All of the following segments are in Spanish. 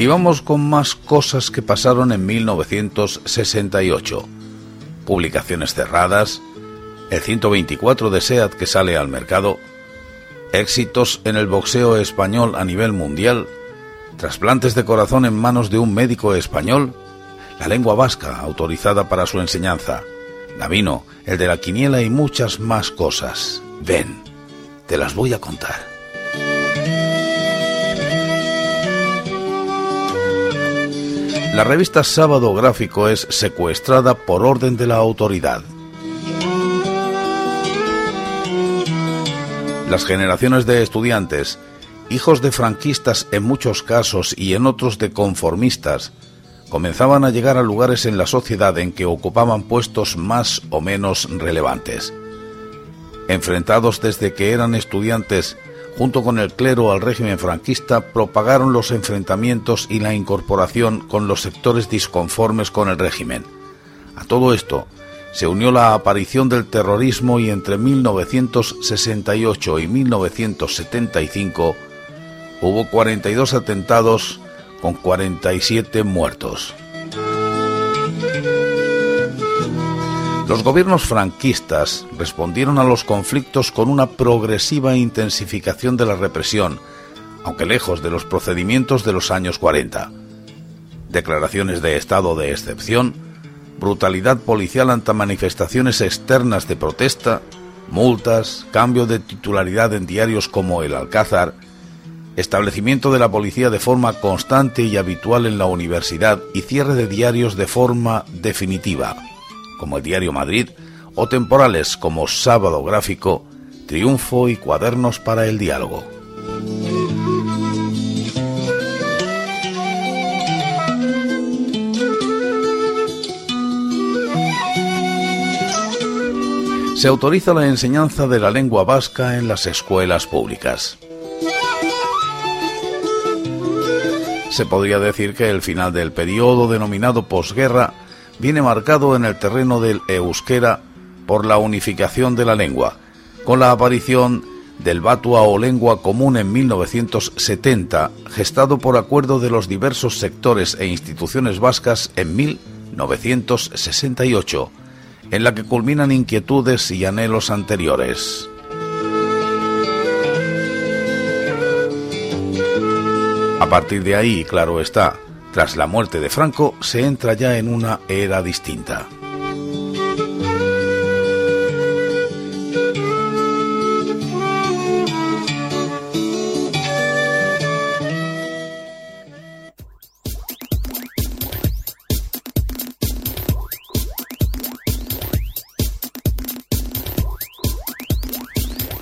Y vamos con más cosas que pasaron en 1968. Publicaciones cerradas, el 124 de SEAT que sale al mercado, éxitos en el boxeo español a nivel mundial, trasplantes de corazón en manos de un médico español, la lengua vasca autorizada para su enseñanza, Navino, el de la quiniela y muchas más cosas. Ven, te las voy a contar. La revista Sábado Gráfico es secuestrada por orden de la autoridad. Las generaciones de estudiantes, hijos de franquistas en muchos casos y en otros de conformistas, comenzaban a llegar a lugares en la sociedad en que ocupaban puestos más o menos relevantes. Enfrentados desde que eran estudiantes junto con el clero al régimen franquista, propagaron los enfrentamientos y la incorporación con los sectores disconformes con el régimen. A todo esto se unió la aparición del terrorismo y entre 1968 y 1975 hubo 42 atentados con 47 muertos. Los gobiernos franquistas respondieron a los conflictos con una progresiva intensificación de la represión, aunque lejos de los procedimientos de los años 40. Declaraciones de estado de excepción, brutalidad policial ante manifestaciones externas de protesta, multas, cambio de titularidad en diarios como El Alcázar, establecimiento de la policía de forma constante y habitual en la universidad y cierre de diarios de forma definitiva como el Diario Madrid, o temporales como Sábado Gráfico, Triunfo y Cuadernos para el Diálogo. Se autoriza la enseñanza de la lengua vasca en las escuelas públicas. Se podría decir que el final del periodo denominado posguerra viene marcado en el terreno del euskera por la unificación de la lengua, con la aparición del batua o lengua común en 1970, gestado por acuerdo de los diversos sectores e instituciones vascas en 1968, en la que culminan inquietudes y anhelos anteriores. A partir de ahí, claro está, tras la muerte de Franco se entra ya en una era distinta.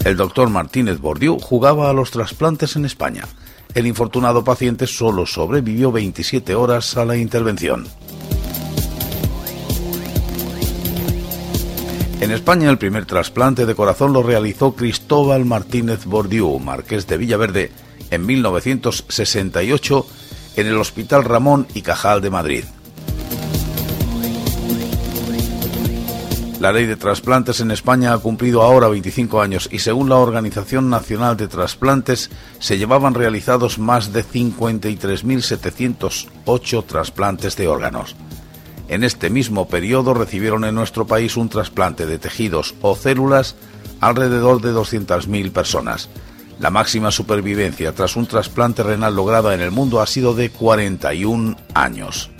El doctor Martínez Bordiú jugaba a los trasplantes en España el infortunado paciente solo sobrevivió 27 horas a la intervención. En España el primer trasplante de corazón lo realizó Cristóbal Martínez Bordiú, marqués de Villaverde, en 1968 en el Hospital Ramón y Cajal de Madrid. La ley de trasplantes en España ha cumplido ahora 25 años y según la Organización Nacional de Trasplantes se llevaban realizados más de 53.708 trasplantes de órganos. En este mismo periodo recibieron en nuestro país un trasplante de tejidos o células alrededor de 200.000 personas. La máxima supervivencia tras un trasplante renal lograda en el mundo ha sido de 41 años.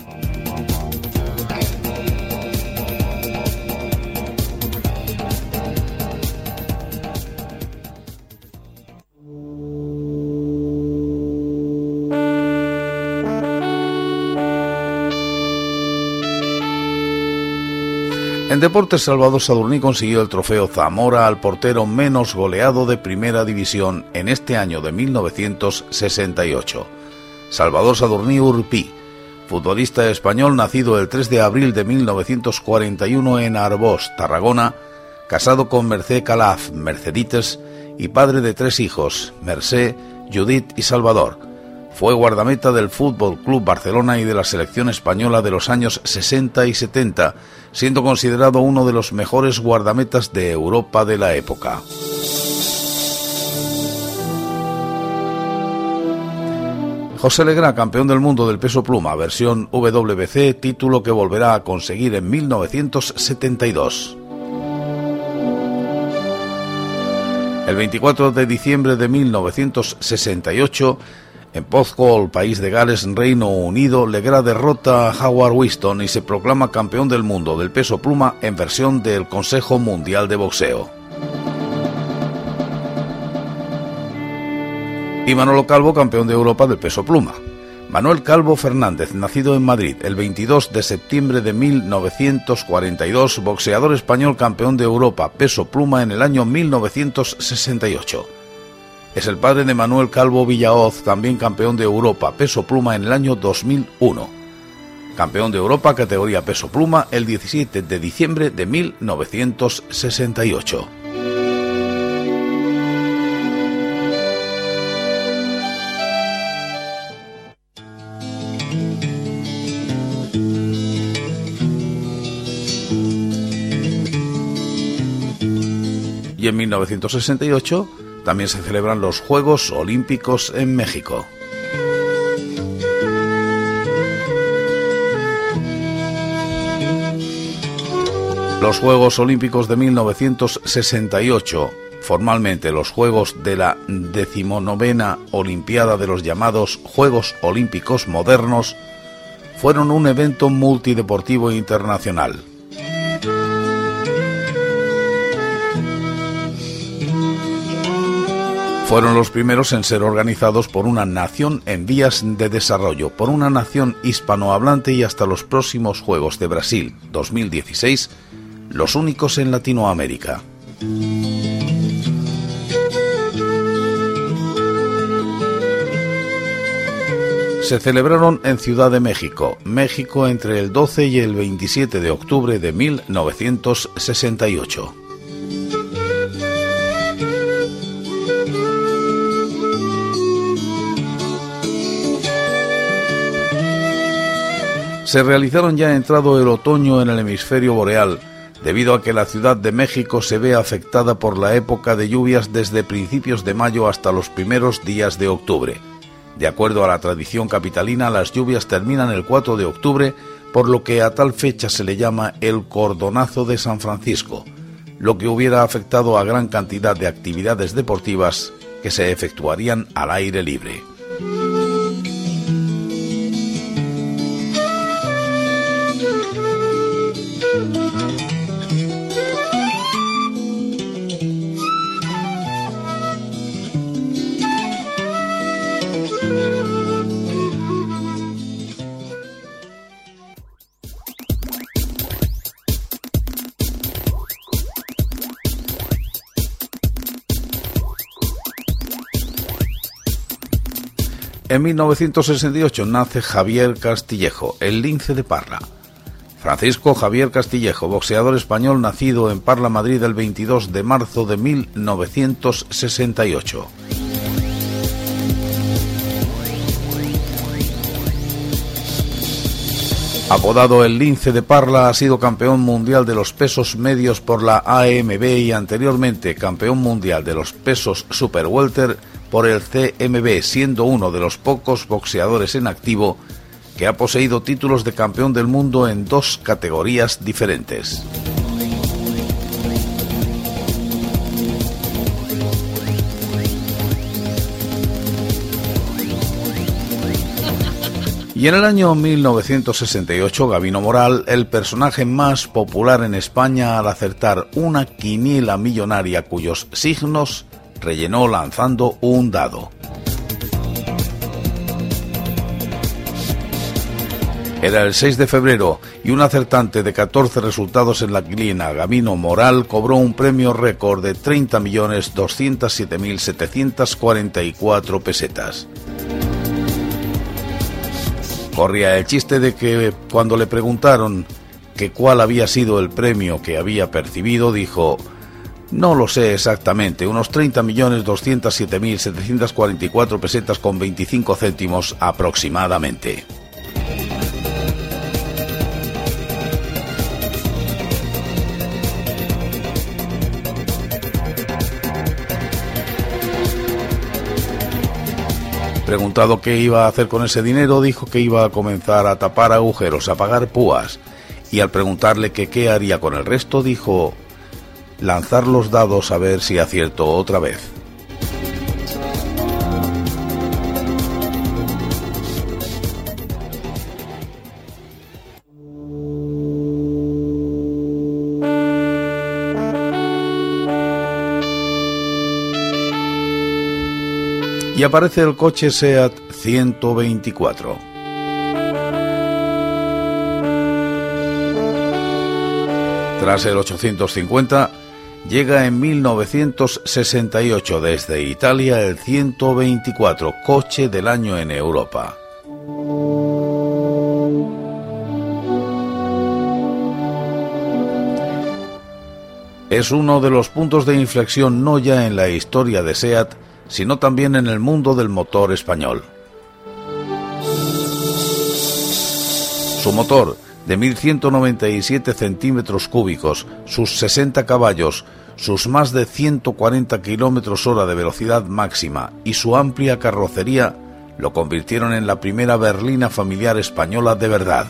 En Deportes Salvador Sadurní consiguió el trofeo Zamora al portero menos goleado de Primera División en este año de 1968. Salvador Sadurní Urpí, futbolista español nacido el 3 de abril de 1941 en Arbós, Tarragona, casado con Merced Calaf, Mercedites, y padre de tres hijos, Merced, Judith y Salvador. Fue guardameta del Fútbol Club Barcelona y de la selección española de los años 60 y 70, siendo considerado uno de los mejores guardametas de Europa de la época. José Legra, campeón del mundo del peso pluma, versión WBC, título que volverá a conseguir en 1972. El 24 de diciembre de 1968, en Pozcoll, país de Gales, Reino Unido, Legra derrota a Howard Winston y se proclama campeón del mundo del peso pluma en versión del Consejo Mundial de Boxeo. Y Manolo Calvo, campeón de Europa del peso pluma. Manuel Calvo Fernández, nacido en Madrid el 22 de septiembre de 1942, boxeador español campeón de Europa, peso pluma en el año 1968. Es el padre de Manuel Calvo Villaoz, también campeón de Europa, peso pluma en el año 2001. Campeón de Europa categoría peso pluma el 17 de diciembre de 1968. y en 1968 también se celebran los Juegos Olímpicos en México. Los Juegos Olímpicos de 1968, formalmente los Juegos de la decimonovena Olimpiada de los llamados Juegos Olímpicos Modernos, fueron un evento multideportivo internacional fueron los primeros en ser organizados por una nación en vías de desarrollo, por una nación hispanohablante y hasta los próximos Juegos de Brasil 2016, los únicos en Latinoamérica. Se celebraron en Ciudad de México, México entre el 12 y el 27 de octubre de 1968. Se realizaron ya entrado el otoño en el hemisferio boreal, debido a que la Ciudad de México se ve afectada por la época de lluvias desde principios de mayo hasta los primeros días de octubre. De acuerdo a la tradición capitalina, las lluvias terminan el 4 de octubre, por lo que a tal fecha se le llama el cordonazo de San Francisco, lo que hubiera afectado a gran cantidad de actividades deportivas que se efectuarían al aire libre. En 1968 nace Javier Castillejo, el lince de Parla. Francisco Javier Castillejo, boxeador español nacido en Parla, Madrid el 22 de marzo de 1968. Apodado el Lince de Parla, ha sido campeón mundial de los pesos medios por la AMB y anteriormente campeón mundial de los pesos super welter por el CMB, siendo uno de los pocos boxeadores en activo que ha poseído títulos de campeón del mundo en dos categorías diferentes. Y en el año 1968, Gabino Moral, el personaje más popular en España al acertar una quiniela millonaria cuyos signos rellenó lanzando un dado. Era el 6 de febrero y un acertante de 14 resultados en la quilina, Gabino Moral, cobró un premio récord de 30.207.744 pesetas. Corría el chiste de que cuando le preguntaron que cuál había sido el premio que había percibido, dijo, no lo sé exactamente, unos 30.207.744 pesetas con 25 céntimos aproximadamente. Preguntado qué iba a hacer con ese dinero, dijo que iba a comenzar a tapar agujeros, a pagar púas. Y al preguntarle qué haría con el resto, dijo lanzar los dados a ver si acierto otra vez. y aparece el coche SEAT 124. Tras el 850, llega en 1968 desde Italia el 124, coche del año en Europa. Es uno de los puntos de inflexión no ya en la historia de SEAT, sino también en el mundo del motor español. Su motor, de 1.197 centímetros cúbicos, sus 60 caballos, sus más de 140 kilómetros hora de velocidad máxima y su amplia carrocería lo convirtieron en la primera berlina familiar española de verdad.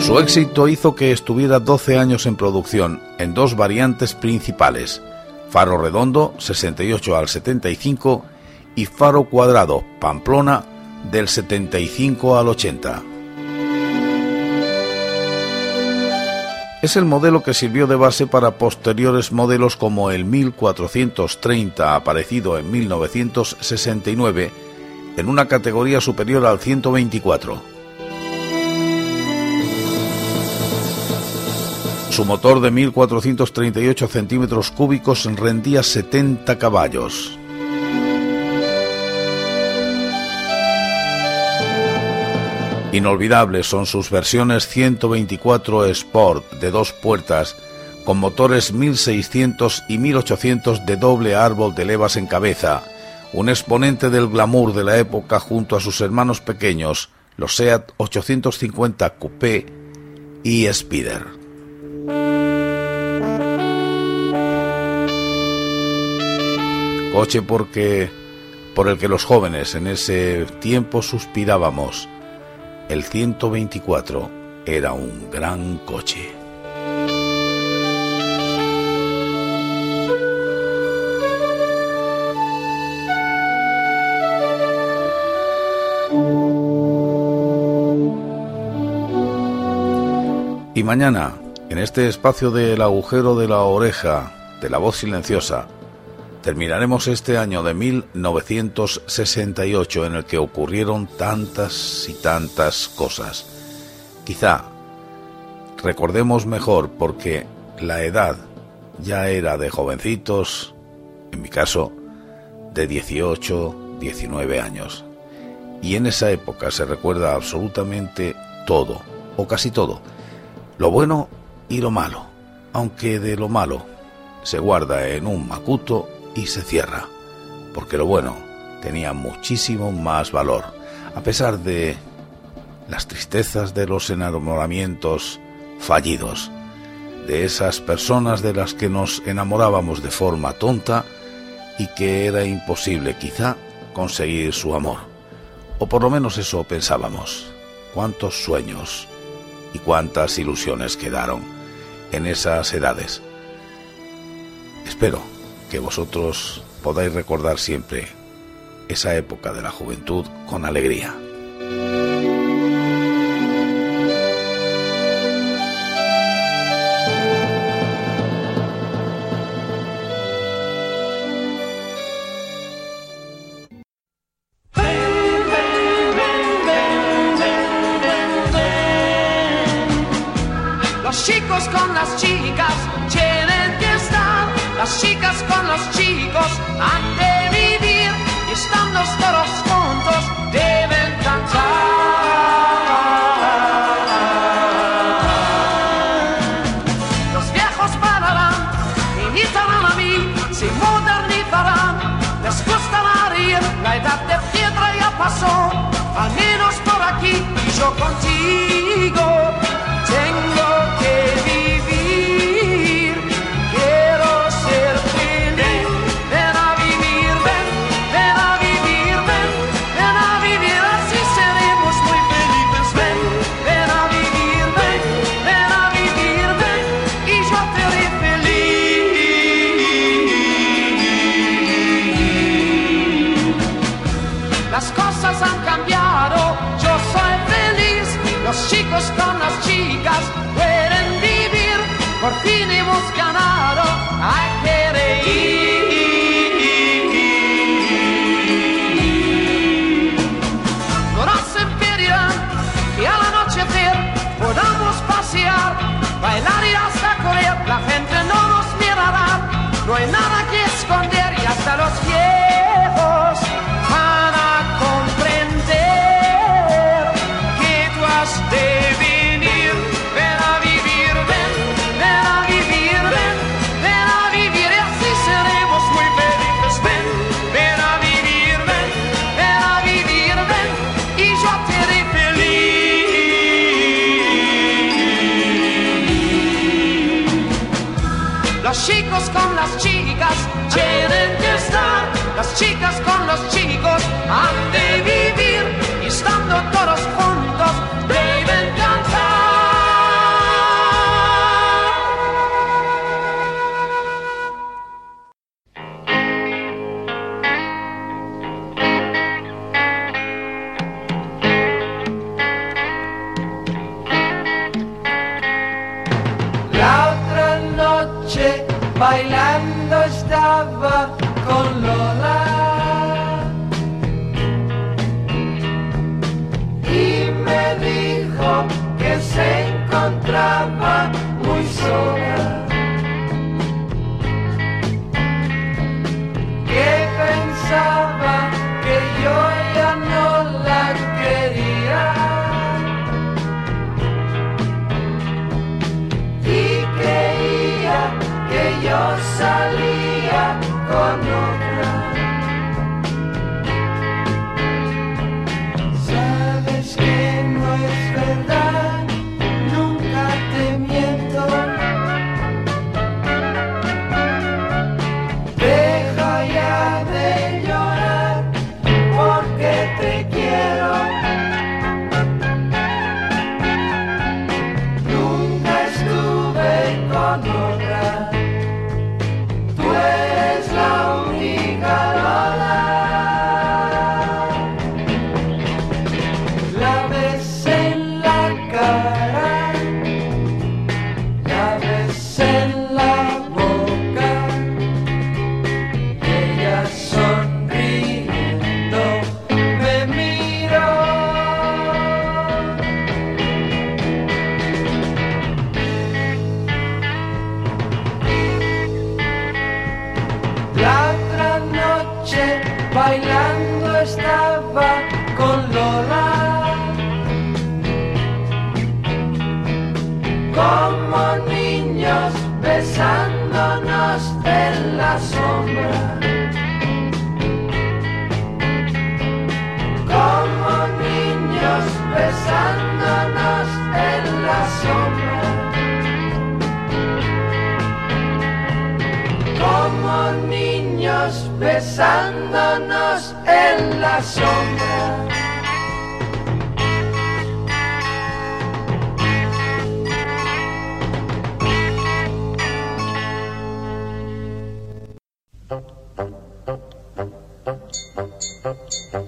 Su éxito hizo que estuviera 12 años en producción en dos variantes principales, faro redondo 68 al 75 y faro cuadrado Pamplona del 75 al 80. Es el modelo que sirvió de base para posteriores modelos como el 1430 aparecido en 1969 en una categoría superior al 124. Su motor de 1.438 centímetros cúbicos rendía 70 caballos. Inolvidables son sus versiones 124 Sport de dos puertas con motores 1600 y 1800 de doble árbol de levas en cabeza, un exponente del glamour de la época junto a sus hermanos pequeños, los SEAT 850 Coupé y Spider. Coche porque por el que los jóvenes en ese tiempo suspirábamos. El 124 era un gran coche. Y mañana, en este espacio del agujero de la oreja, de la voz silenciosa, terminaremos este año de 1968 en el que ocurrieron tantas y tantas cosas. Quizá recordemos mejor porque la edad ya era de jovencitos, en mi caso, de 18, 19 años. Y en esa época se recuerda absolutamente todo, o casi todo, lo bueno y lo malo, aunque de lo malo se guarda en un macuto y se cierra, porque lo bueno tenía muchísimo más valor, a pesar de las tristezas de los enamoramientos fallidos, de esas personas de las que nos enamorábamos de forma tonta y que era imposible quizá conseguir su amor. O por lo menos eso pensábamos. Cuántos sueños y cuántas ilusiones quedaron en esas edades. Espero que vosotros podáis recordar siempre esa época de la juventud con alegría. Los chicos con las chicas las chicas con los chicos han de vivir y están estando todos juntos deben cantar. Los viejos pararán, imitarán a mí, se modernizarán, les gustará reír, la edad de piedra ya pasó, al menos por aquí y yo contigo. las cosas han cambiado, yo soy feliz, los chicos con las chicas tienen que estar, las chicas con los chicos han de vivir y estando todos juntos. la sombra. Thank